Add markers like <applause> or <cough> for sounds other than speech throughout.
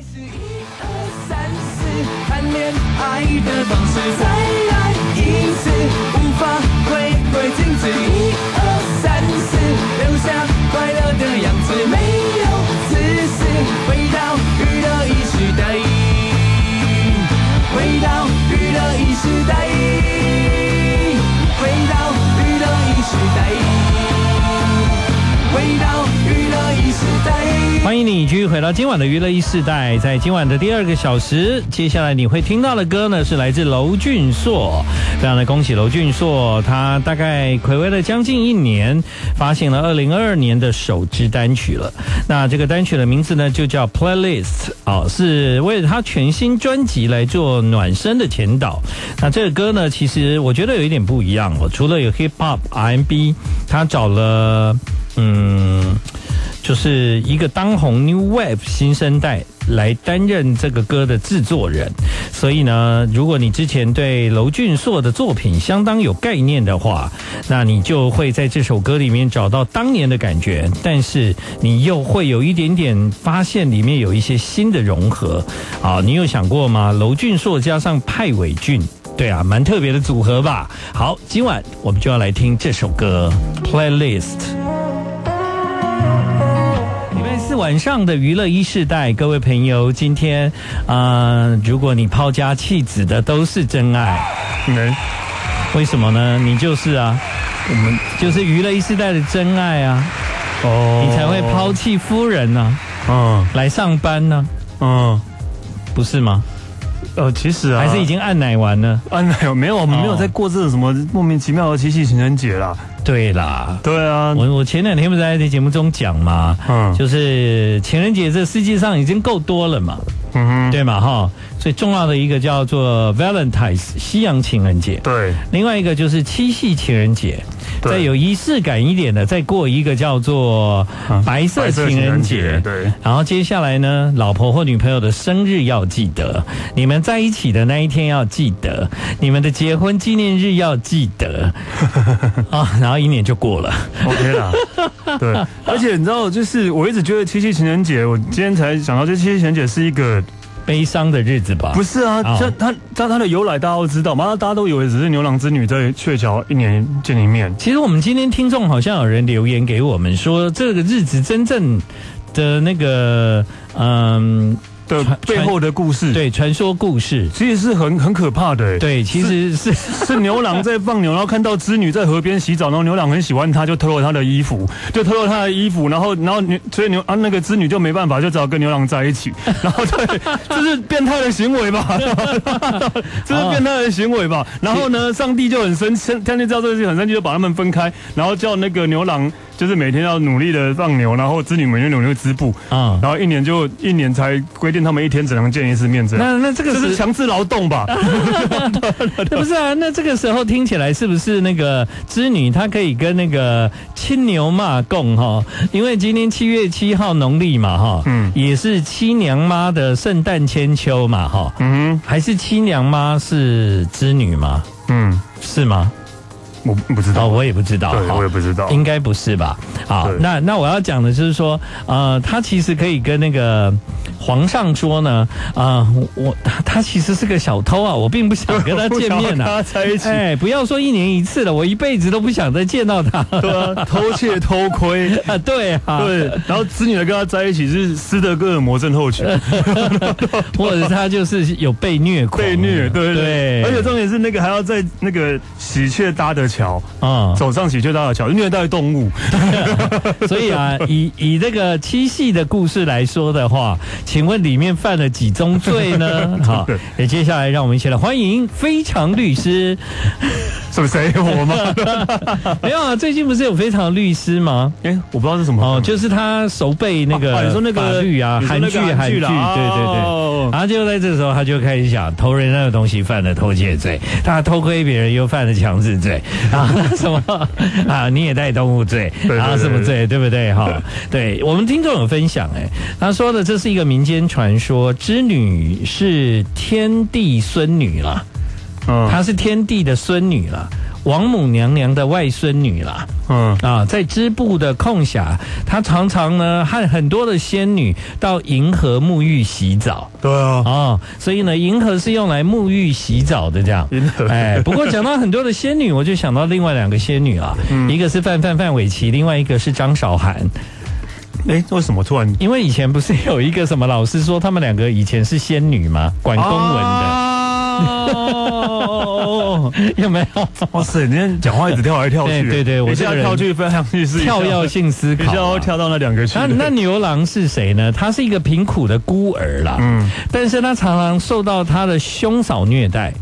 是一二三四，谈恋爱的方式，你继续回到今晚的娱乐一世代，在今晚的第二个小时，接下来你会听到的歌呢，是来自娄俊硕，非常的恭喜娄俊硕，他大概睽违了将近一年，发行了二零二二年的首支单曲了。那这个单曲的名字呢，就叫 Playlist，哦，是为了他全新专辑来做暖身的前导。那这个歌呢，其实我觉得有一点不一样哦，除了有 Hip Hop R&B，他找了嗯。就是一个当红 New Wave 新生代来担任这个歌的制作人，所以呢，如果你之前对娄俊硕的作品相当有概念的话，那你就会在这首歌里面找到当年的感觉，但是你又会有一点点发现里面有一些新的融合。啊，你有想过吗？娄俊硕加上派伟俊，对啊，蛮特别的组合吧？好，今晚我们就要来听这首歌 Playlist。晚上的娱乐一世代，各位朋友，今天啊、呃，如果你抛家弃子的都是真爱，嗯，为什么呢？你就是啊，我们就是娱乐一世代的真爱啊，哦，你才会抛弃夫人呢、啊，嗯，来上班呢、啊，嗯，不是吗？呃，其实啊，还是已经按奶完了，按奶没有，我们没有在过这种什么莫名其妙的七夕情人节啦。对啦，对啊，我我前两天不是在这节目中讲嘛，嗯，就是情人节这世界上已经够多了嘛，嗯哼，对嘛哈，最重要的一个叫做 Valentine's 西洋情人节，对，另外一个就是七夕情人节。再有仪式感一点的，再过一个叫做白色情人节。对，然后接下来呢，老婆或女朋友的生日要记得，你们在一起的那一天要记得，你们的结婚纪念日要记得 <laughs> 啊，然后一年就过了，OK 啦。对，<laughs> 而且你知道，就是我一直觉得七夕情人节，我今天才想到，这七夕情人节是一个。悲伤的日子吧？不是啊，像他他他的由来大家都知道嘛，大家都以为只是牛郎织女在鹊桥一年见一面。其实我们今天听众好像有人留言给我们说，这个日子真正的那个嗯。的背后的故事，对，传说故事其实是很很可怕的、欸。对，其实是是，是牛郎在放牛，然后看到织女在河边洗澡，然后牛郎很喜欢她，就偷了她的衣服，就偷了她的衣服，然后然后牛所以牛啊那个织女就没办法，就只好跟牛郎在一起。<laughs> 然后对，这是变态的行为吧？<laughs> 这是变态的行为吧？然后呢，上帝就很生气，天帝知道这个事情很生气，就把他们分开，然后叫那个牛郎。就是每天要努力的放牛，然后织女每天努力织布，啊，然后一年就一年才规定他们一天只能见一次面，这样。那那这个是强制劳动吧？<laughs> 不是啊，那这个时候听起来是不是那个织女她可以跟那个青牛骂共哈？因为今天七月七号农历嘛哈，嗯，也是七娘妈的圣诞千秋嘛哈，嗯，还是七娘妈是织女吗？嗯，是吗？我不知道，哦，我也不知道，对，我也不知道，应该不是吧？好，那那我要讲的就是说，呃，他其实可以跟那个皇上说呢，啊、呃，我他其实是个小偷啊，我并不想跟他见面呐、啊，在一起，哎，不要说一年一次了，我一辈子都不想再见到他，对啊，<laughs> 偷窃偷窥。<laughs> 啊，对啊，对，然后子女跟他在一起是斯德哥尔摩症候群，<laughs> 或者他就是有被虐狂，被虐，对对，对，而且重点是那个还要在那个喜鹊搭的。桥啊，走上喜鹊搭的桥，虐待动物。所以啊，以以这个七夕的故事来说的话，请问里面犯了几宗罪呢？<laughs> 好，也接下来让我们一起来欢迎非常律师。谁我吗？<laughs> 没有啊，最近不是有非常律师吗？哎、欸，我不知道是什么。哦，就是他熟背那个、啊啊、你说那个法律啊，韩剧韩剧，对对对。哦、然后就在这时候，他就开始想偷人那个东西犯了偷窃罪，他偷窥别人又犯了强制罪，然 <laughs> 后什么？啊，你也带动物罪，然后什么罪，对。不对？哈，对我们听众有分享，哎，他说的这是一个民间传说，织女是天帝孙女了。她是天帝的孙女了，王母娘娘的外孙女啦。嗯啊，在织布的空暇，她常常呢和很多的仙女到银河沐浴洗澡。对啊，哦，所以呢，银河是用来沐浴洗澡的这样。银河，哎，不过讲到很多的仙女，我就想到另外两个仙女啊，嗯、一个是范范范玮琪，另外一个是张韶涵。哎，为什么突然？因为以前不是有一个什么老师说他们两个以前是仙女吗？管公文的。啊哦，<laughs> 有没有？哇塞，你今天讲话一直跳来跳去，对对对，我现在跳去非常去是跳跃性思考，跳到那两个去。那那牛郎是谁呢？他是一个贫苦的孤儿啦，嗯，但是他常常受到他的兄嫂虐待。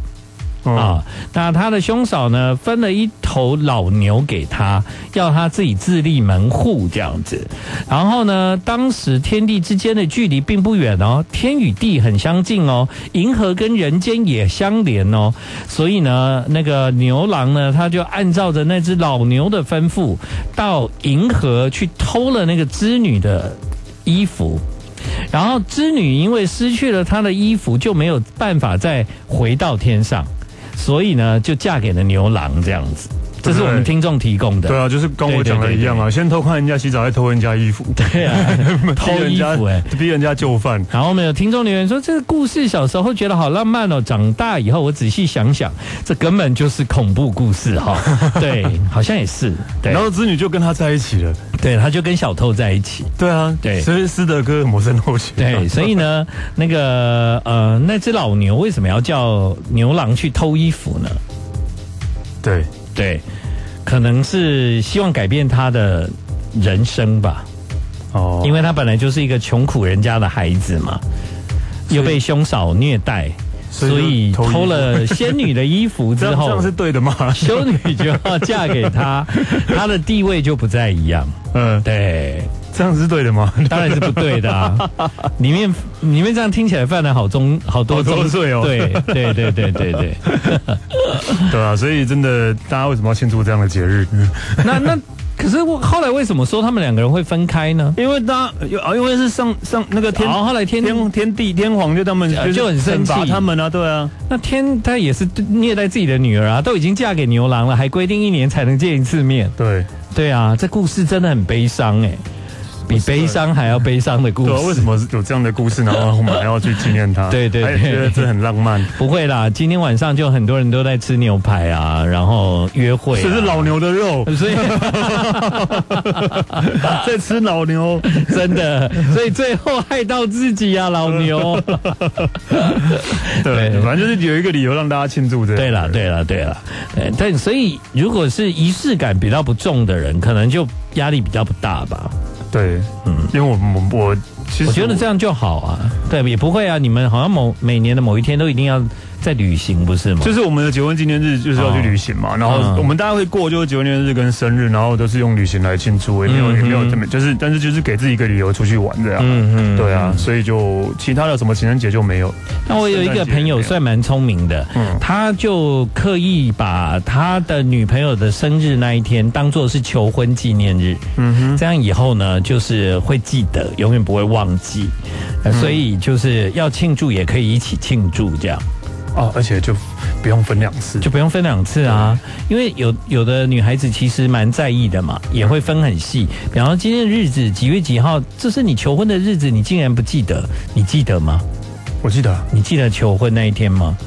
啊，那他的兄嫂呢，分了一头老牛给他，要他自己自立门户这样子。然后呢，当时天地之间的距离并不远哦，天与地很相近哦，银河跟人间也相连哦。所以呢，那个牛郎呢，他就按照着那只老牛的吩咐，到银河去偷了那个织女的衣服。然后织女因为失去了她的衣服，就没有办法再回到天上。所以呢，就嫁给了牛郎这样子，这是我们听众提供的。对啊，就是跟我讲的一样啊，先偷看人家洗澡，再偷人家衣服。<laughs> 对啊，偷衣服哎，<laughs> 逼人家就范。然后我们有听众留言说，这个故事小时候觉得好浪漫哦，长大以后我仔细想想，这根本就是恐怖故事哈。<laughs> 对，好像也是。对，然后织女就跟他在一起了。对，他就跟小偷在一起。对啊，对，所以斯德哥尔摩症候群。对，所以呢，那个呃，那只老牛为什么要叫牛郎去偷衣服呢？对对，可能是希望改变他的人生吧。哦，因为他本来就是一个穷苦人家的孩子嘛，又被兄嫂虐待。所以偷了仙女的衣服之后，这样是对的吗？<laughs> 修女就要嫁给他，他的地位就不再一样。嗯，对，这样是对的吗？当然是不对的啊！<laughs> 里面里面这样听起来犯了好中好多周岁哦。对对对对对对，<laughs> 对啊！所以真的，大家为什么要庆祝这样的节日？那那。可是我后来为什么说他们两个人会分开呢？因为他有啊，因为是上上那个天，后来天天天帝天皇就他们就，就很生气他们啊，对啊。那天他也是虐待自己的女儿啊，都已经嫁给牛郎了，还规定一年才能见一次面。对对啊，这故事真的很悲伤哎。比悲伤还要悲伤的故事，为什么有这样的故事？然后我们还要去纪念他？对 <laughs> 对对，觉得这很浪漫。不会啦，今天晚上就很多人都在吃牛排啊，然后约会。这是老牛的肉，所以 <laughs> 在吃老牛，真的，所以最后害到自己啊，老牛。<laughs> 对，反正就是有一个理由让大家庆祝。对了，对了，对了，但所以如果是仪式感比较不重的人，可能就压力比较不大吧。对，嗯，因为我我我其实我觉得这样就好啊，对，也不会啊，你们好像某每年的某一天都一定要。在旅行不是吗？就是我们的结婚纪念日就是要去旅行嘛，然后我们大家会过就是结婚纪念日跟生日，然后都是用旅行来庆祝，也没有也没有这么就是，但是就是给自己一个理由出去玩这样。嗯嗯，对啊，所以就其他的什么情人节就没有。那我有一个朋友算蛮聪明的，嗯，他就刻意把他的女朋友的生日那一天当做是求婚纪念日，嗯哼，这样以后呢就是会记得，永远不会忘记，所以就是要庆祝也可以一起庆祝这样。哦，而且就不用分两次，就不用分两次啊，因为有有的女孩子其实蛮在意的嘛，也会分很细。比方说今天的日子几月几号，这是你求婚的日子，你竟然不记得，你记得吗？我记得，你记得求婚那一天吗？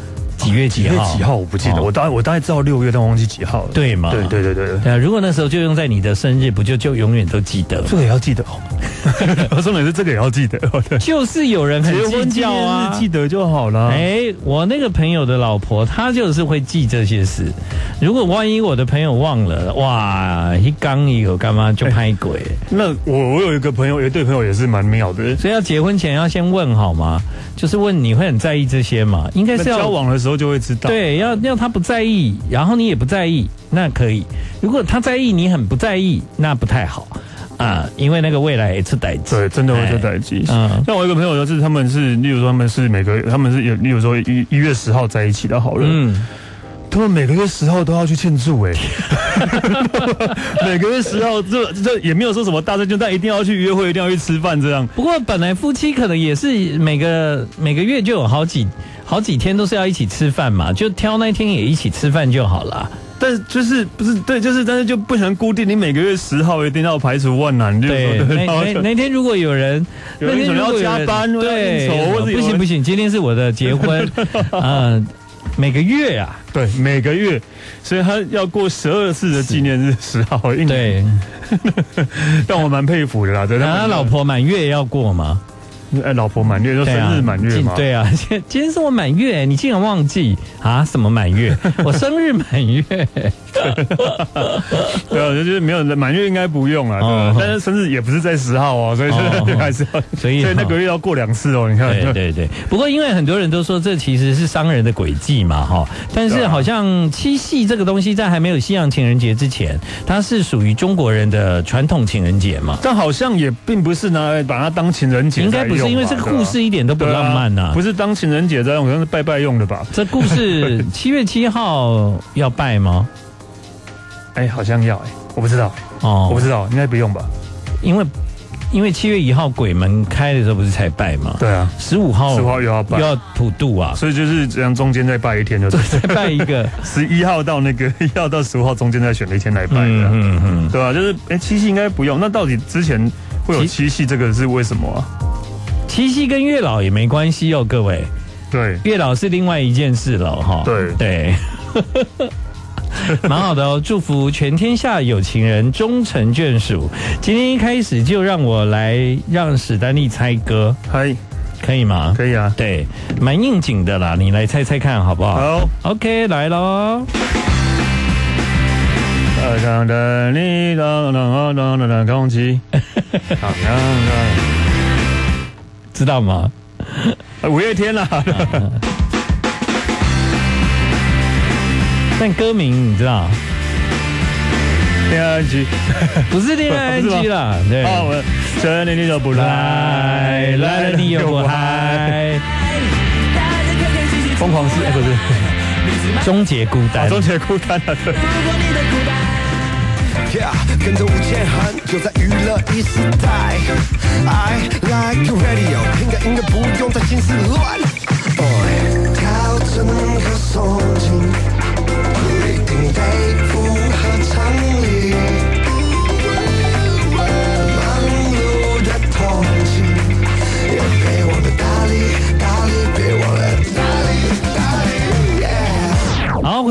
几月几号？几号？我不记得，哦、我大概我大概知道六月，但忘记几号了。对吗？对对对对对。对啊，如果那时候就用在你的生日，不就就永远都记得？这个也要记得哦。<laughs> 我说每次这个也要记得。就是有人很计较啊，记得就好了。哎，我那个朋友的老婆，她就是会记这些事。如果万一我的朋友忘了，哇，一刚一有干嘛就拍鬼。那我我有一个朋友，有一对朋友也是蛮妙的。所以要结婚前要先问好吗？就是问你会很在意这些吗？应该是要交往的时候。就会知道，对，要要他不在意，然后你也不在意，那可以。如果他在意，你很不在意，那不太好啊，因为那个未来也是代志，对，真的会是代志。嗯，像我一个朋友就是，他们是，例如说他们是每个，他们是有，例如说一一月十号在一起的好了，嗯，他们每个月十号都要去庆祝，哎，<laughs> 每个月十号这这也没有说什么大事，就但一定要去约会，一定要去吃饭这样。不过本来夫妻可能也是每个每个月就有好几。好几天都是要一起吃饭嘛，就挑那天也一起吃饭就好了。但是就是不是对，就是但是就不能固定，你每个月十号一定要排除万难。对，那那那天如果有人，有人可能要加班，对，不行不行，今天是我的结婚，嗯。<laughs> 每个月啊，对，每个月，所以他要过十二次的纪念日，十号一年，对，<laughs> 但我蛮佩服的啦。对，他老婆满月也要过吗？哎，老婆满月就生日满月嘛？对啊，今 <laughs> 今天是我满月，你竟然忘记啊？什么满月？<laughs> 我生日满月。<laughs> 对啊，就是没有满月应该不用啊。对，但是生日也不是在十号哦，所以还是要，所以那个月要过两次哦。你看，对对对。不过因为很多人都说这其实是商人的诡计嘛，哈。但是好像七夕这个东西在还没有西洋情人节之前，它是属于中国人的传统情人节嘛。但好像也并不是拿来把它当情人节，应该不是。是因为这个故事一点都不浪漫呐，不是当情人节在用，好像是拜拜用的吧？这故事 <laughs> 七月七号要拜吗？哎，好像要哎，我不知道哦，我不知道，应该不用吧？因为因为七月一号鬼门开的时候不是才拜吗？对啊，十五号十五号又要拜，又要普渡啊，所以就是这样，中间再拜一天就对，<laughs> 再拜一个 <laughs> 十一号到那个一号到十五号中间再选了一天来拜的，嗯嗯，对吧？就是哎，七夕应该不用，那到底之前会有七夕这个是为什么啊？七夕跟月老也没关系哦，各位。对，月老是另外一件事了哈。对对，<laughs> 蛮好的哦，祝福全天下有情人终成眷属。今天一开始就让我来让史丹利猜歌，嗨，可以吗？可以啊，对，蛮应景的啦，你来猜猜看好不好？好，OK，来喽。知道吗？五月天啦，<laughs> 但歌名你知道？恋爱 ing 不是恋爱 ing 啦，<laughs> 对。这里你都不来，来了你又不嗨。<laughs> 疯狂是，哎，不是，终结孤单，终结孤单了。Yeah, 跟着吴建衡，就在娱乐一时代。I like the radio，听个音乐不用再心思乱。Boy，调整和松紧一定得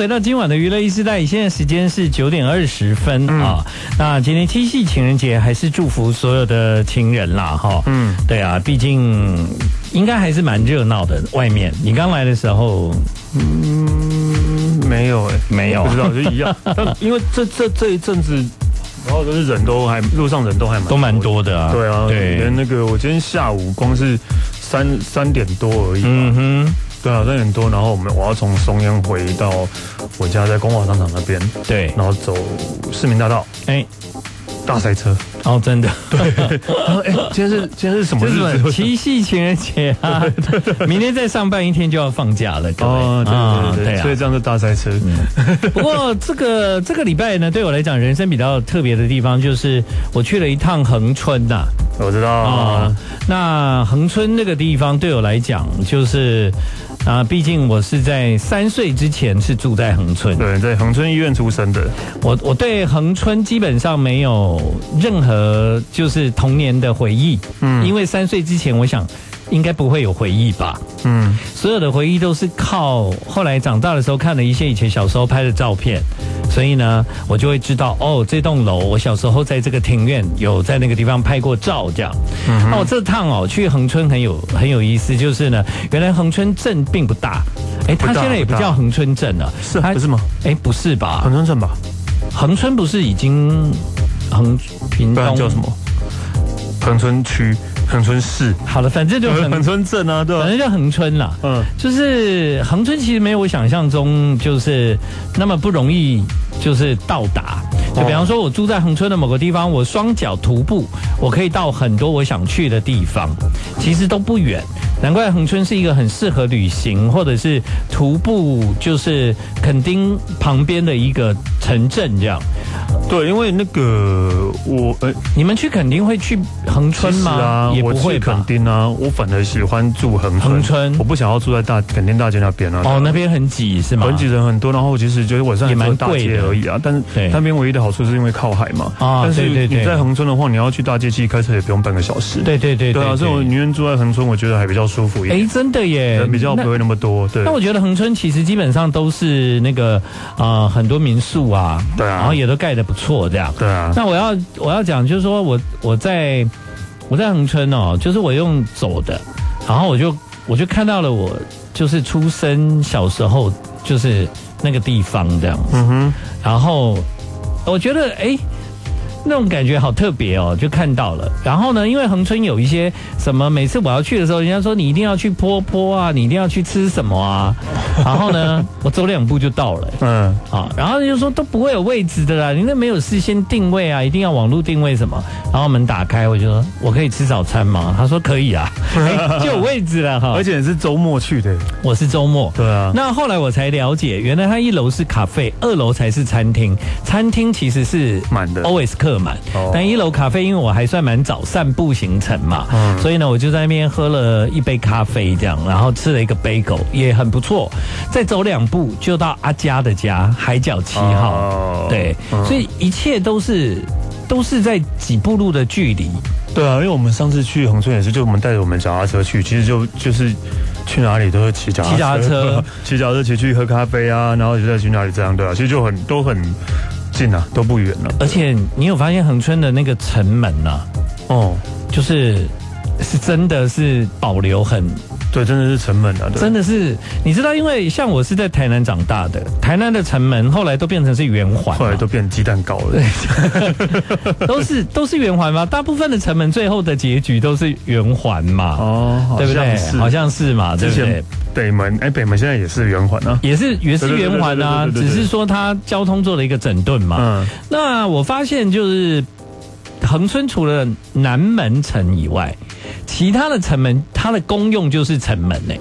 回到今晚的娱乐一时代，现在时间是九点二十分啊。嗯那今天七夕情人节，还是祝福所有的情人啦，哈。嗯，对啊，毕竟应该还是蛮热闹的。外面，你刚来的时候，嗯，没有哎、欸，没有，不知道就一样。<laughs> 但因为这这这一阵子，然后都是人都还路上人都还蛮都蛮多的啊。对啊，对，连那个我今天下午光是三三点多而已。嗯哼。对啊，三点多，然后我们我要从松烟回到我家，在光华商场那边。对，然后走市民大道，哎，大塞车。哦，真的。对。然 <laughs> 后哎，今天是今天是什么日子？七夕情人节啊！明天再上班一天就要放假了。哦，对对对。所以这样是大塞车。<laughs> 不过这个这个礼拜呢，对我来讲，人生比较特别的地方就是我去了一趟恒春呐。我知道啊。那恒春那个地方对我来讲就是。啊，毕竟我是在三岁之前是住在恒春，对，在恒春医院出生的。我我对恒春基本上没有任何就是童年的回忆，嗯，因为三岁之前我想应该不会有回忆吧，嗯，所有的回忆都是靠后来长大的时候看了一些以前小时候拍的照片。所以呢，我就会知道哦，这栋楼我小时候在这个庭院有在那个地方拍过照，这样。那我这趟哦去恒春很有很有意思，就是呢，原来恒春镇并不大，哎，它现在也不叫恒春镇了，是还不是吗？哎，不是吧？恒春镇吧？恒春不是已经恒平东叫什么？恒春区。恒春市，好了，反正就恒春镇啊，对，反正就恒春啦。嗯，就是恒春其实没有我想象中就是那么不容易，就是到达。就比方说，我住在恒春的某个地方，我双脚徒步，我可以到很多我想去的地方，其实都不远。难怪恒春是一个很适合旅行或者是徒步，就是垦丁旁边的一个城镇这样。对，因为那个我呃，你们去垦丁会去恒春吗？啊，也不会吧。垦丁啊，我反而喜欢住恒春。恒春，我不想要住在大垦丁大街那边啊。哦，那边很挤是吗？很挤人很多，然后其实就是晚上也蛮贵的而已啊。但是那边唯一的好处是因为靠海嘛。啊，但是你在恒春的话，你要去大街其实开车也不用半个小时。对对对。对啊，所以我宁愿住在恒春，我觉得还比较舒服一点。哎，真的耶，人比较不会那么多。对。那我觉得恒春其实基本上都是那个啊，很多民宿啊，对啊，然后也都盖得不错这样。对啊。那我要我要讲就是说我我在我在恒春哦，就是我用走的，然后我就我就看到了我就是出生小时候就是那个地方这样子。嗯哼。然后我觉得哎。那种感觉好特别哦，就看到了。然后呢，因为恒春有一些什么，每次我要去的时候，人家说你一定要去坡坡啊，你一定要去吃什么啊。<laughs> 然后呢，我走两步就到了。嗯，啊，然后就说都不会有位置的啦，你那没有事先定位啊，一定要网络定位什么。然后门打开，我就说我可以吃早餐吗？他说可以啊，欸、<laughs> 就有位置了哈。而且是周末去的，我是周末。对啊。那后来我才了解，原来他一楼是咖啡，二楼才是餐厅。餐厅其实是满的，always 客满。但一楼咖啡，因为我还算蛮早散步行程嘛，嗯，所以呢，我就在那边喝了一杯咖啡，这样，然后吃了一个杯狗，也很不错。再走两步就到阿佳的家，海角七号，哦，对，所以一切都是都是在几步路的距离。对啊，因为我们上次去恒春也是，就我们带着我们脚踏车去，其实就就是去哪里都是骑脚踏车，骑脚踏车，<laughs> 骑脚踏车骑去喝咖啡啊，然后就再去哪里这样，对啊，其实就很都很。近啊，都不远了。而且你有发现恒春的那个城门呐、啊？哦，就是是真的是保留很。对，真的是城门啊！真的是，你知道，因为像我是在台南长大的，台南的城门后来都变成是圆环，后来都变鸡蛋糕了。对，<laughs> 都是都是圆环嘛，大部分的城门最后的结局都是圆环嘛。哦，对不对？好像是嘛，对不对？北门，哎，北门现在也是圆环啊，也是也是圆环啊，只是说它交通做了一个整顿嘛。嗯，那我发现就是恒春除了南门城以外。其他的城门，它的功用就是城门呢、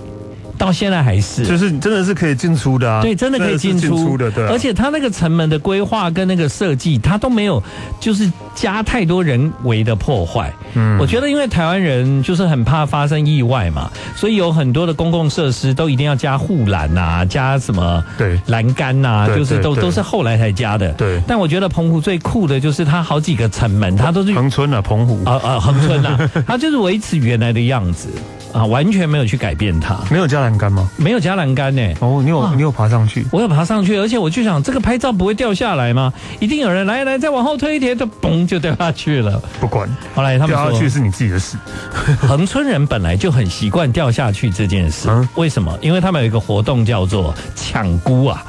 到现在还是，就是真的是可以进出的啊。对，真的可以进出，出的，对、啊。而且它那个城门的规划跟那个设计，它都没有就是加太多人为的破坏。嗯，我觉得因为台湾人就是很怕发生意外嘛，所以有很多的公共设施都一定要加护栏啊，加什么对栏杆呐，就是都都是后来才加的。对。但我觉得澎湖最酷的就是它好几个城门，它都是横村啊，澎湖啊啊，横村啊，它就是维持原来的样子。啊，完全没有去改变它，没有加栏杆吗？没有加栏杆呢。哦，你有、啊、你有爬上去？我有爬上去，而且我就想，这个拍照不会掉下来吗？一定有人来来，再往后推一推，就嘣就掉下去了。不管，后来他们掉下去是你自己的事。<laughs> 恒村人本来就很习惯掉下去这件事，嗯、为什么？因为他们有一个活动叫做抢孤啊。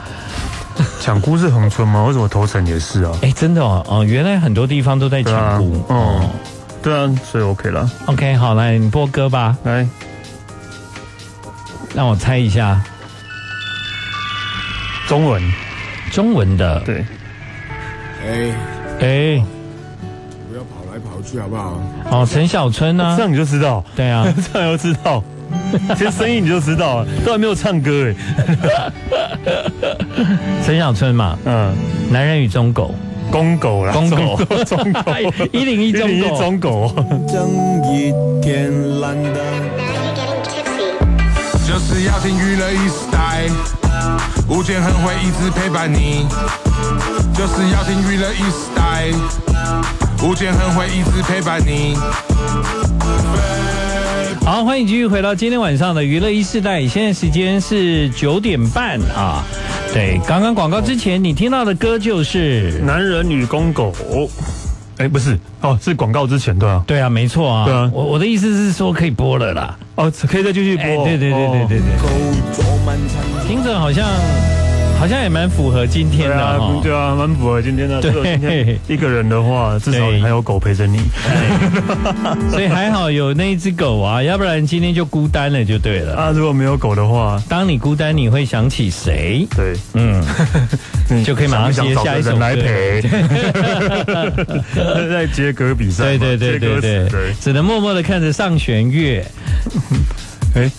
抢孤是恒村吗？为什么头城也是啊？哎，真的哦，哦，原来很多地方都在抢孤。哦。哦对啊，所以 OK 了。OK，好，来你播歌吧。来，让我猜一下，中文，中文的。对。哎哎，不要跑来跑去好不好？哦，陈小春呢？这样你就知道。对啊，<laughs> 这样就知道。<laughs> 听声音你就知道了，都还没有唱歌哎。<laughs> 陈小春嘛，嗯，男人与忠狗。公狗啦，公狗，忠狗，一零一中狗，正一天蓝的，就是要听娱乐一时代，吴建很会一直陪伴你，就是要听娱乐一时代，吴建很会一直陪伴你。好，欢迎继续回到今天晚上的娱乐一时代，现在时间是九点半啊。对，刚刚广告之前你听到的歌就是《男人女公狗》。哎，不是哦，是广告之前对啊。对啊，没错啊。对啊，我我的意思是说可以播了啦。哦，可以再继续播。对对对对对对。哦、听着好像。好像也蛮符合今天的哈，对啊，蛮符合今天的。对，一个人的话，至少还有狗陪着你，<laughs> 所以还好有那一只狗啊，要不然今天就孤单了，就对了。啊，如果没有狗的话，当你孤单，你会想起谁？对，嗯，<laughs> 就可以马上接下一首歌来陪。<laughs> 在接歌比赛，对对对对对，只能默默的看着上弦月。哎。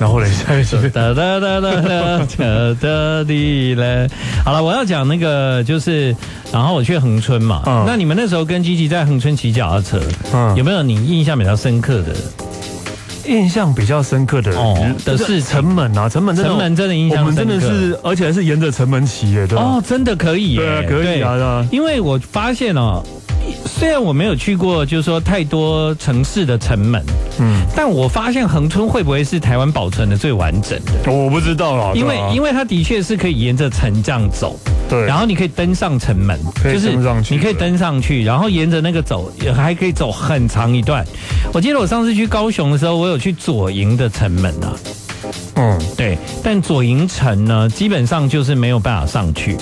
然后嘞，下一句 <laughs> 哒哒哒哒哒哒哒滴嘞。好了，我要讲那个就是，然后我去恒春嘛。嗯那你们那时候跟吉吉在恒春骑脚踏车，嗯有没有你印象比较深刻的？印象比较深刻的哦的是城门啊，城门城门真的印象我们真的是，而且还是沿着城门骑耶，对吧？哦，真的可以耶，对啊可以啊因为我发现哦，虽然我没有去过，就是说太多城市的城门，嗯，但我发现恒春会不会是台湾保存的最完整的？我不知道啦，因为因为为它的确是可以沿着城这样走，对，然后你可以登上城门，就是你可以登上去，然后沿着那个走，也还可以走很长一段。我记得我上次去高雄的时候，我有去左营的城门啊，嗯，对，但左营城呢，基本上就是没有办法上去，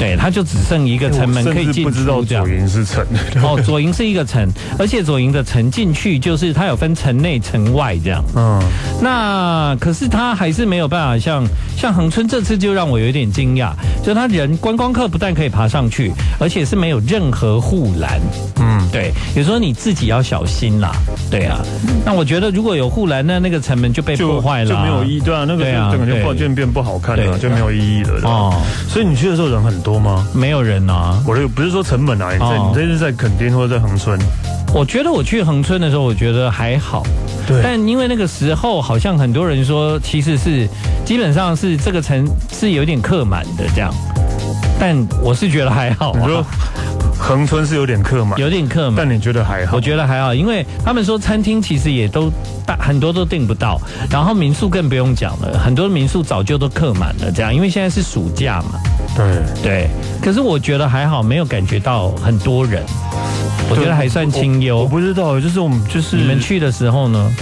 对，它就只剩一个城门可以进出。左营是城，哦，左营是一个城，而且左营的城进去就是它有分城内、城外这样。嗯，那可是他还是没有办法像像恒春这次就让我有点惊讶，就他人观光客不但可以爬上去，而且是没有任何护栏。嗯，对，有时候你自己要小心啦。对啊，那我觉得如果有护栏，那那个城门就被破坏了就啊，没有意义，对啊，那个对啊整个画卷变不好看了，就没有意义了。哦哦，所以你去的时候人很多吗？没有人啊。我的不是说成本啊，你在哦你这是在垦丁或者在恒春，我觉得我去恒春的时候，我觉得还好。对但因为那个时候好像很多人说，其实是基本上是这个城是有点客满的这样，但我是觉得还好你说啊，恒春是有点客满，有点客满。但你觉得还好？我觉得还好，因为他们说餐厅其实也都大很多都订不到，然后民宿更不用讲了，很多民宿早就都客满了，这样，因为现在是暑假嘛，对，对。可是我觉得还好，没有感觉到很多人，我觉得还算清幽。我不知道，就是我们就是你们去的时候呢？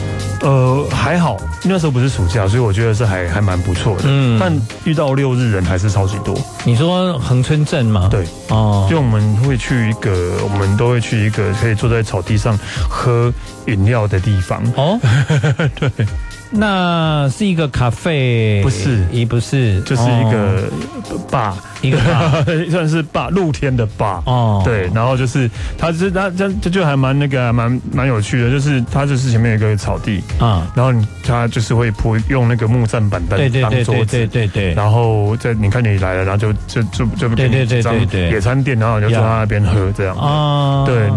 呃还好，那时候不是暑假，所以我觉得是还还蛮不错的。嗯但遇到六日人还是超级多。你说恒春镇吗？对，哦，就我们会去一个，我们都会去一个可以坐在草地上喝饮料的地方。哦，<laughs> 对，那是一个咖啡，不是。也不是，就是一哦。个坝，一个坝 <laughs> 算是坝，露天的坝。哦，对，然后就是它是它这这就还蛮那个蛮蛮有趣的，就是它就是前面有一个草地，啊，然后你它就是会铺用那个木栈板凳对对对对当桌子，对对对，然后在你看你来了，然后就就就就给你几张野餐垫，然后你就坐在那边喝这样。啊，对，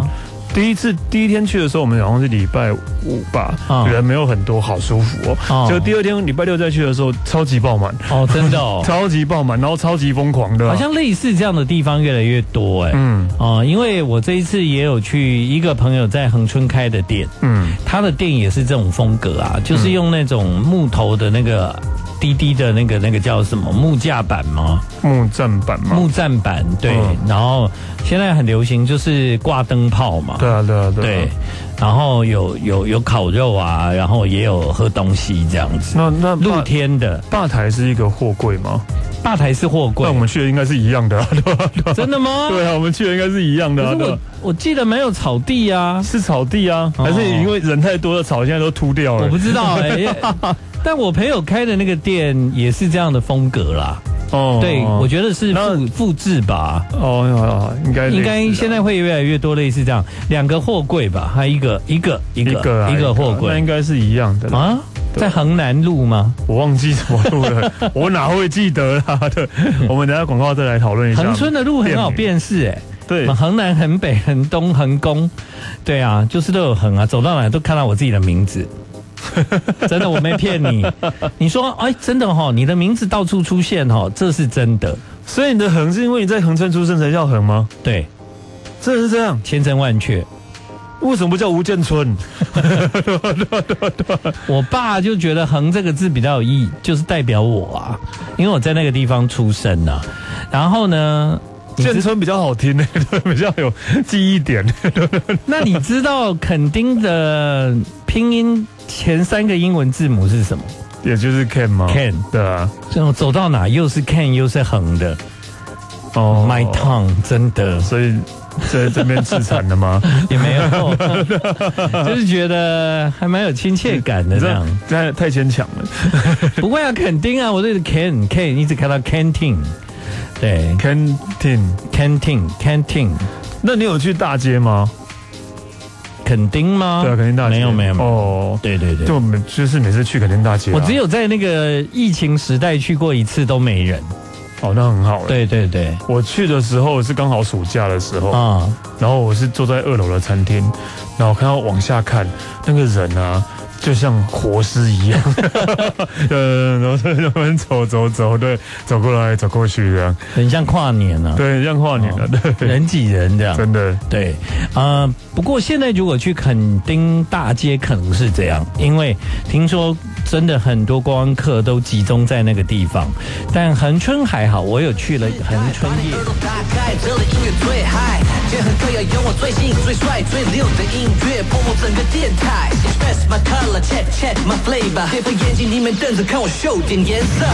第一次第一天去的时候，我们好像是礼拜五吧，啊。人没有很多，好舒服哦。哦就第二天礼拜六再去的时候，超级爆满，哦，真的哦，<laughs> 超级爆满，然后超级疯狂的。啊，好像类似这样的地方越来越多哎。嗯。哦，因为我这一次也有去一个朋友在恒春开的店，嗯。他的店也是这种风格啊，就是用那种木头的那个低低的那个那个叫什么木架板吗？木栈板吗，木栈板对，嗯。然后现在很流行就是挂灯泡嘛，对啊对啊对啊。对，然后有有有烤肉啊，然后也有喝东西这样子，那那露天的。吧台是一个货柜吗？吧台是货柜，那我们去的应该是一样的啊，<laughs> 对真的吗？对啊，我们去的应该是一样的啊，可是我对吧？我记得没有草地啊，是草地啊，哦还是因为人太多的草现在都秃掉了？我不知道哎、<laughs> 但我朋友开的那个店也是这样的风格啦。哦对，我觉得是那复复制吧，哦，哦应该应该现在会越来越多类似这样，两个货柜吧，还有一个一个一个一个货那应该是一样的啦。啊，在衡南路吗？我忘记什么路了，<laughs> 我哪会记得啦？对，<laughs> 我们等下广告再来讨论一下。恒春的路很好辨识哎、对恒南、恒北、恒东、恒宫，对啊，就是都有恒啊，走到哪都看到我自己的名字。<laughs> 真的，我没骗你。你说，哎，真的哈、哦，你的名字到处出现哈、哦，这是真的。所以你的横是因为你在恒春出生才叫横吗？对，真的是这样？千真万确。为什么不叫吴建春？<laughs> 我爸就觉得“横”这个字比较有意义，就是代表我啊，因为我在那个地方出生啊。然后呢，你知建春比较好听呢，对，<laughs> 比较有记忆点。<laughs> 那你知道垦丁的拼音前三个英文字母是什么？也就是 Ken 吗 Ken 对啊。这种走到哪又是 can 又是横的。哦 My tongue，真的所以在这边自残的吗？<laughs> 也没有，就是觉得还蛮有亲切感的这样。这太牵强了。不会啊，肯定啊，我这个 can can 一直看到 canteen，对 Canteen，canteen canteen，那你有去大街吗？垦垦丁吗？对啊，垦丁大街没有没有没有哦，对对对，就每就是每次去垦丁大街啊，我只有在那个疫情时代去过一次，都没人。哦，那很好欸。对对对，我去的时候是刚好暑假的时候，啊，然后我是坐在二楼的餐厅，然后看到往下看那个人啊。就像活尸一样，<laughs> 呃，然后在那边走走走，对，走过来走过去这样，很像跨年啊，对，很像跨年啊，对，人挤人这样，真的，对，呃，不过现在如果去垦丁大街可能是这样，因为听说真的很多观光客都集中在那个地方，但恒春还好，我有去了恒春夜。这里音乐最嗨，结合歌谣，有我最新、最帅、最溜的音乐，播放整个电台。Express my color, check check my flavor，别把眼睛里面瞪着看我秀点颜色。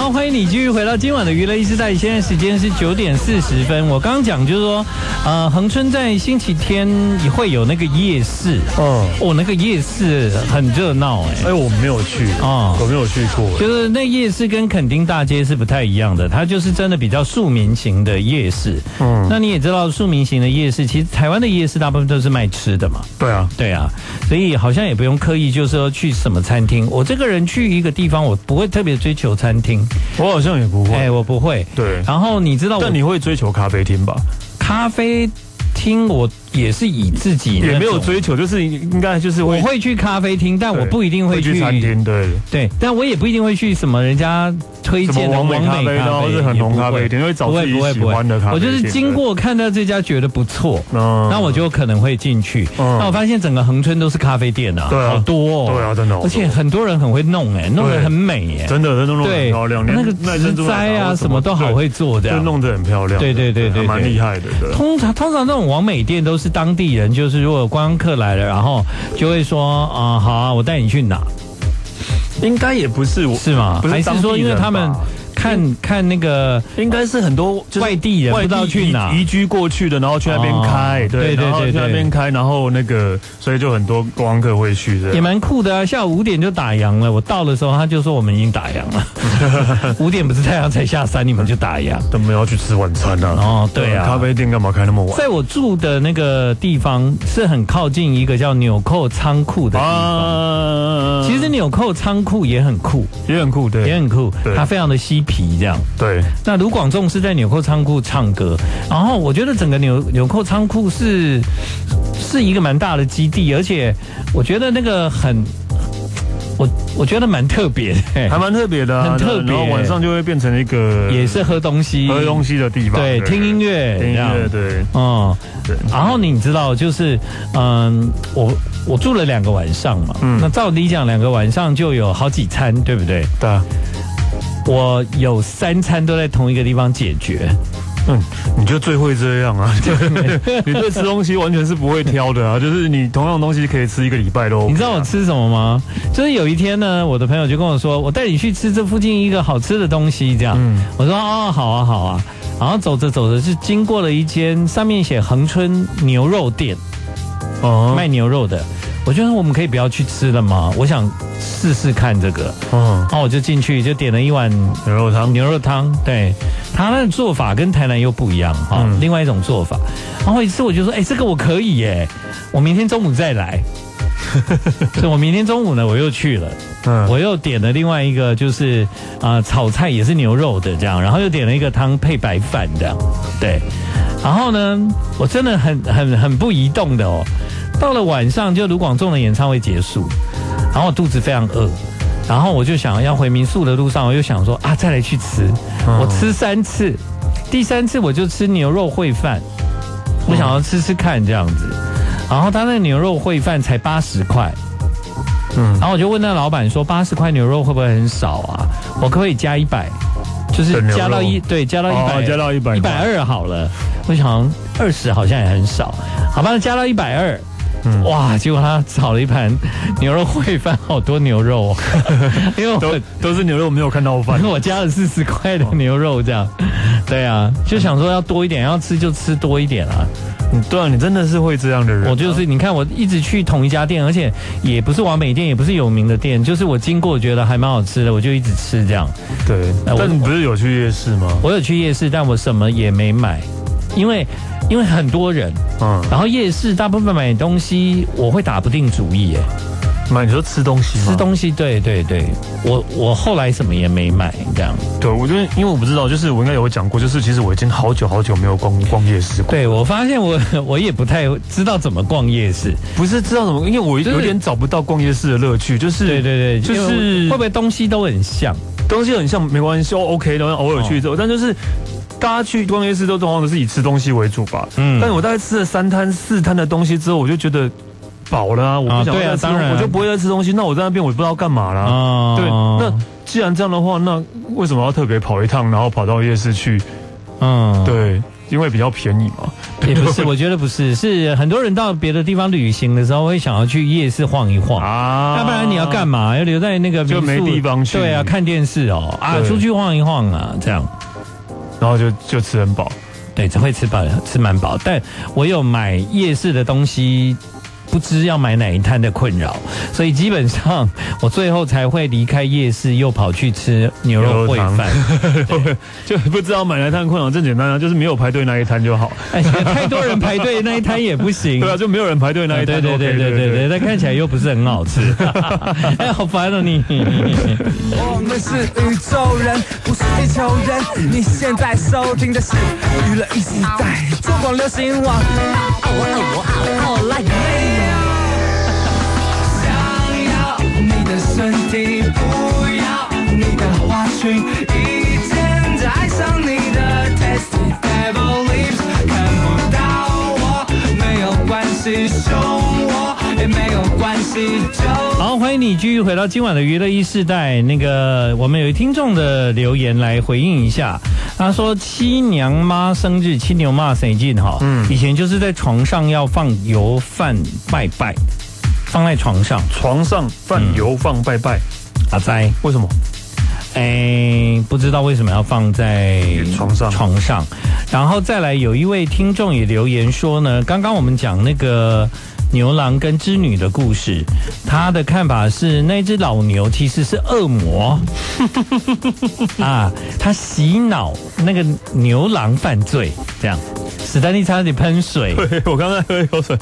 好，欢迎你继续回到今晚的娱乐 e 时代，现在时间是九点四十分。我刚刚讲就是说，呃，恒春在星期天也会有那个夜市，嗯，哦，那个夜市很热闹，哎，哎，我没有去啊，我没有去过，就是那夜市跟垦丁大街是不太一样的，它就是真的比较庶民型的夜市。嗯，那你也知道，庶民型的夜市，其实台湾的夜市大部分都是卖吃的嘛。对啊，对啊，所以好像也不用刻意就是说去什么餐厅。我这个人去一个地方，我不会特别追求餐厅。我好像也不会，哎，我不会。对，然后你知道，但你会追求咖啡厅吧？咖啡厅我。也是以自己也没有追求，就是应该就是我会去咖啡厅，但我不一定会去餐厅。对对，但我也不一定会去什么人家推荐的网美咖啡，或是很浓咖啡店，会找自己喜欢的咖啡。我就是经过看到这家觉得不错，那我就可能会进去。那我发现整个恒春都是咖啡店啊，好多哦，对啊，真的，而且很多人很会弄，哎，弄得很美，哎，真的，真的弄得很漂亮，那个植栽啊什么都好会做，这样弄得很漂亮。对对对对，蛮厉害的。通常通常那种完美店都是当地人就。是如果观光客来了，然后就会说啊，好啊，我带你去哪？应该也不是我，是吗？还是说因为他们？看看那个，应该是很多外地人不知道去哪移居过去的，然后去那边开，对对对，去那边开，然后那个，所以就很多观光客会去的，也蛮酷的啊。下午五点就打烊了，我到的时候他就说我们已经打烊了。<laughs> 五点不是太阳才下山，你们就打烊，都没有去吃晚餐啊？哦，对啊，咖啡店干嘛开那么晚？在我住的那个地方是很靠近一个叫纽扣仓库的地方。其实纽扣仓库也很酷，也很酷，对，也很酷，它非常的稀。皮这样，对。那卢广仲是在纽扣仓库唱歌，然后我觉得整个纽纽扣仓库是是一个蛮大的基地，而且我觉得那个很，我我觉得蛮特别的，还蛮特别的，很特别。然后晚上就会变成一个也是喝东西、喝东西的地方，对，听音乐，听音乐，对，嗯，对。然后你知道，就是嗯，我我住了两个晚上嘛，嗯，那照理讲，两个晚上就有好几餐，对不对？对。我有三餐都在同一个地方解决，嗯，你就最会这样啊！<laughs> 你对吃东西完全是不会挑的啊，就是你同样东西可以吃一个礼拜都、OK 啊。你知道我吃什么吗？就是有一天呢，我的朋友就跟我说，我带你去吃这附近一个好吃的东西，这样。嗯，我说哦，好啊，好啊。然后走着走着，就经过了一间上面写恒春牛肉店，哦，卖牛肉的。我觉得我们可以不要去吃了吗？我想试试看这个。嗯，然后我就进去，就点了一碗牛肉汤。牛肉汤，对，他那做法跟台南又不一样哈，嗯、另外一种做法。然后一次我就说，哎，这个我可以耶，我明天中午再来。<laughs> 所以我明天中午呢，我又去了，嗯，我又点了另外一个，就是啊、呃，炒菜也是牛肉的这样，然后又点了一个汤配白饭这样，对。然后呢，我真的很很很不移动的哦。到了晚上，就卢广仲的演唱会结束，然后我肚子非常饿，然后我就想要回民宿的路上，我又想说啊，再来去吃，我吃三次，第三次我就吃牛肉烩饭，我想要吃吃看这样子，然后他那个牛肉烩饭才八十块，嗯，然后我就问那老板说，八十块牛肉会不会很少啊？我可不可以加一百，就是加到一对，加到一百，加到一百，一百二好了。我想二十好像也很少，好吧，那加到一百二。嗯哇，结果他炒了一盘牛肉烩饭，好多牛肉、哦，<laughs> 因为都都是牛肉，没有看到饭因为。<laughs> 我加了四十块的牛肉，这样，对啊，就想说要多一点，要吃就吃多一点啊。嗯，对啊，你真的是会这样的人啊。我就是，你看我一直去同一家店，而且也不是完美店，也不是有名的店，就是我经过觉得还蛮好吃的，我就一直吃这样。对，但你不是有去夜市吗？我有去夜市，但我什么也没买，因为因为很多人，嗯，然后夜市大部分买东西我会打不定主意，哎，买你说吃东西吗？吃东西，对对对，我我后来什么也没买，这样。对，我觉得因为我不知道，就是我应该有讲过，就是其实我已经好久好久没有逛逛夜市过。对，我发现我 <laughs> 我也不太知道怎么逛夜市。不是知道怎么，因为我有点找不到逛夜市的乐趣，就是对对对，就是会不会东西都很像？东西很像没关系哦，OK 的，偶尔去之后，但就是大家去逛夜市都通常都是以吃东西为主吧。嗯但是我大概吃了三摊四摊的东西之后，我就觉得饱了啊，我不想再吃我就不会再吃东西。那我在那边我也不知道干嘛啦。哦对，那既然这样的话，那为什么要特别跑一趟，然后跑到夜市去？嗯，对，因为比较便宜嘛。也不是，<laughs> 我觉得不是，是很多人到别的地方旅行的时候，会想要去夜市晃一晃。啊要不然你要干嘛？要留在那个就没地方去对啊，看电视哦，啊，出去晃一晃啊，这样。然后就就吃很饱。对，只会吃饱，吃蛮饱。但我有买夜市的东西，不知要买哪一摊的困扰，所以基本上我最后才会离开夜市，又跑去吃牛肉烩饭。<laughs> 就不知道买哪一摊困扰，正简单啊，就是没有排队那一摊就好。<laughs> 哎，太多人排队那一摊也不行。<laughs> 对啊，就没有人排队那一摊、对对对对对对，但看起来又不是很好吃。哎，好烦哦你！我们是宇宙人，不是地球人。你现在收听的是娱乐一时代，中广流行网。想你的身体，不要你的花裙，一见就爱上你的 tasty devil lips，看不到我没有关系，凶我也没有关系，就。好，欢迎你继续回到今晚的娱乐一世代。那个，我们有一听众的留言来回应一下。他说：“七娘妈生日，七牛妈谁进哈？嗯，以前就是在床上要放油饭拜拜，放在床上。床上放油放拜拜，阿哉，为什么？哎，不知道为什么要放在床上床上。然后再来，有一位听众也留言说呢，刚刚我们讲那个。”牛郎跟织女的故事，他的看法是那只老牛其实是恶魔 <laughs> 啊，他洗脑那个牛郎犯罪，这样。史丹利差点喷水，对，我刚才喝一口水，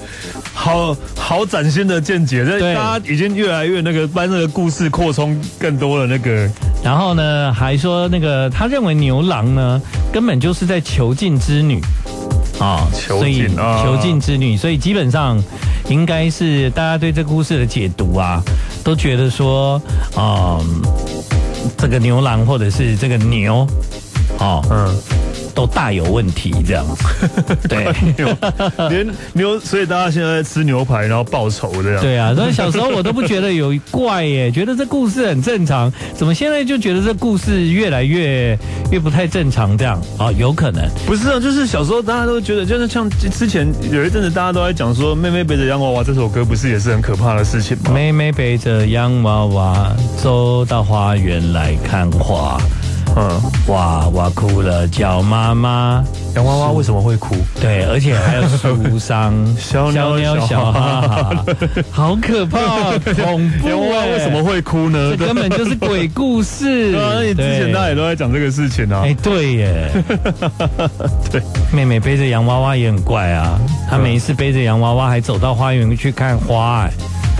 好好崭新的见解，这大家已经越来越那个把那个故事扩充更多了那个。然后呢，还说那个他认为牛郎呢根本就是在囚禁织女。啊，囚禁啊，囚禁之女，所以基本上应该是大家对这个故事的解读啊，都觉得说，嗯，这个牛郎或者是这个牛，哦，嗯。都大有问题，这样，<laughs> 对，牛连 <laughs> 牛，所以大家现在在吃牛排，然后报仇这样。对啊，所以小时候我都不觉得有怪耶，<laughs> 觉得这故事很正常，怎么现在就觉得这故事越来越越不太正常？这样啊、哦，有可能不是啊，就是小时候大家都觉得，就是像之前有一阵子大家都在讲说，妹妹背着洋娃娃这首歌不是也是很可怕的事情吗？妹妹背着洋娃娃走到花园来看花。嗯，娃娃哭了，叫妈妈。洋娃娃为什么会哭？对，而且还有树上 <laughs> 小鸟小哈哈，好可怕，<laughs> 恐怖。洋娃娃为什么会哭呢？这根本就是鬼故事。对 <laughs> 啊，你之前大家也都在讲这个事情啊。哎，对耶。对，妹妹背着洋娃娃也很怪啊。她每一次背着洋娃娃，还走到花园去看花。哎，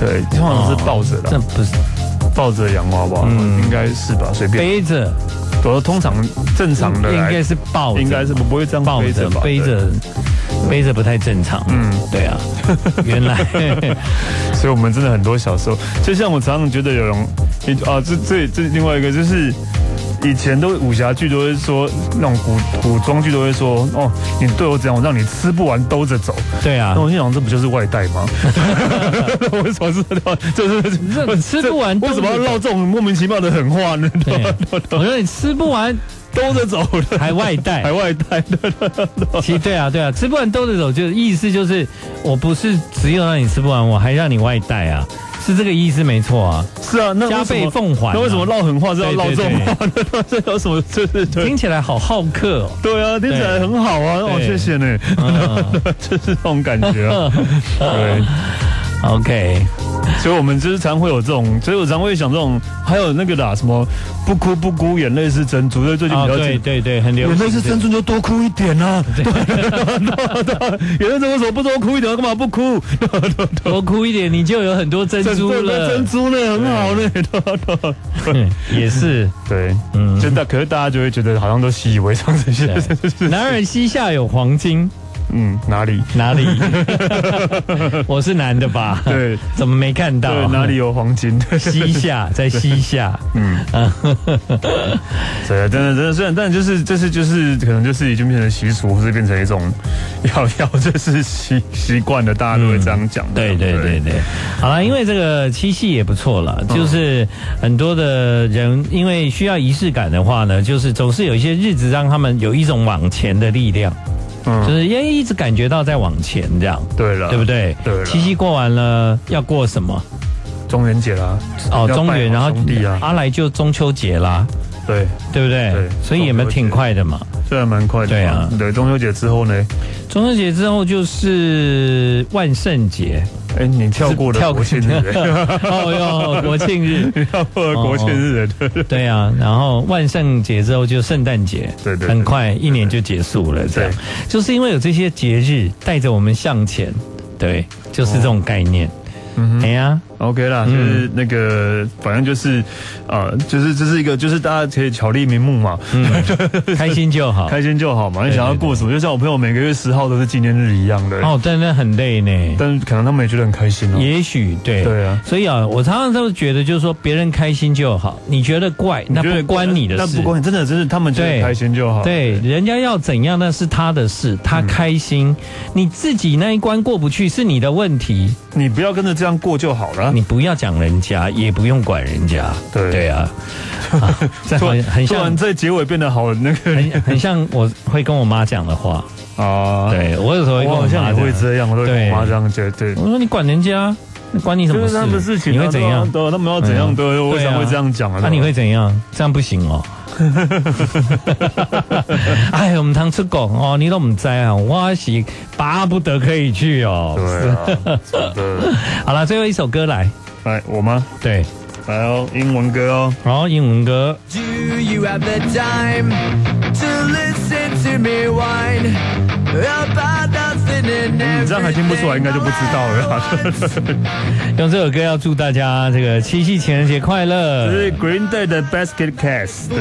对，通常是抱着的。这不是抱着洋娃娃，嗯，应该是吧？随便背着。我通常正常的应该是抱着，应该是不会这样抱着背着，背着不太正常。嗯，对啊，<laughs> 原来，<laughs> 所以我们真的很多小时候，就像我常常觉得有人，啊，这这这另外一个就是。以前都武侠剧都会说，那种古古装剧都会说，哦，你对我怎样，我让你吃不完兜着走。对啊，那我心想，这不就是外带吗？<laughs> 为什么是？就是这吃不完，为什么要唠这种莫名其妙的狠话呢？对，<laughs> 我说你吃不完。兜着走的，<laughs> 还外带，还外带。其实对啊对啊，吃不完兜着走，就是意思就是我不是只有让你吃不完，我还让你外带啊。是这个意思没错啊，是啊，那加倍奉还、啊。那为什么唠狠话是要唠重话？这有 <laughs> 什么？就是听起来好好客哦。对啊，听起来很好啊，哦，谢谢呢，<laughs> 就是这种感觉啊。<laughs> 对，OK。所以，我们就是常会有这种，所以我常会想这种，还有那个啦，什么不哭不哭，眼泪是珍珠。所以最近比较对对对，很流行。眼泪是珍珠，就多哭一点啊。对 <laughs> 对对，眼泪为什么不多哭一点？干嘛不哭？多哭一点，你就有很多珍珠了。珍珠呢，很好呢。也是，对，嗯，真的。可是大家就会觉得好像都习以为常这些。男人膝下有黄金。嗯，哪里哪里？<laughs> 我是男的吧？对，怎么没看到？对，哪里有黄金？西夏，<laughs> 在西夏。嗯嗯，<laughs> 对啊，真的真的，虽然但就是这是就是可能就是已经变成习俗，或是变成一种要要就是习习惯的，大家都会这样讲。对对对对，好了，因为这个七夕也不错了，就是很多的人因为需要仪式感的话呢，就是总是有一些日子让他们有一种往前的力量。就是因为一直感觉到在往前这样，对了，对不对？对。七夕过完了，要过什么？中元节啦。哦，中元，然后阿来就中秋节啦。对，对不对？对。所以也蛮挺快的嘛。虽然蛮快的。对啊。对，中秋节之后呢？中秋节之后就是万圣节。哎，你 <laughs> <laughs> 跳过了国庆日？哦哟，国庆日，跳过了国庆日，对对啊。然后万圣节之后就圣诞节，对对，很快一年就结束了。这样，就是因为有这些节日带着我们向前，对，就是这种概念。嗯，哎呀。OK 啦，就是那个，反正就是，呃，就是这是一个，就是大家可以巧立名目嘛，嗯，<laughs> 开心就好，开心就好嘛。你想要过什么，就像我朋友每个月十号都是纪念日一样的。哦，但那很累呢。但可能他们也觉得很开心哦。也许对，对啊。所以啊，我常常都觉得，就是说别人开心就好。你觉得怪，那不关你的事。那不关你，真的，真的他们觉得开心就好。对，人家要怎样那是他的事，他开心，你自己那一关过不去是你的问题。你不要跟着这样过就好了。你不要讲人。家也不用管人家，对。对啊，<laughs> 这很很像在结尾变得好那个，很很像我会跟我妈讲的话。啊。对我有时候会跟我妈会这样，我说跟我妈这样讲。对，我说你管人家，关你什么事？他们事情你会怎样？对，他们要怎样？对，我想会这样讲啊。那你会怎样？这样不行哦。<laughs> 哎，我们当初讲哦，你都不在啊，我是巴不得可以去哦。对，<laughs> 好了，最后一首歌来。来，我吗？对，来哦，英文歌哦，好，英文歌。你这样还听不出来，应该就不知道了。<laughs> 用这首歌要祝大家这个七夕情人节快乐。这是 Green Day 的 Basket Case，对。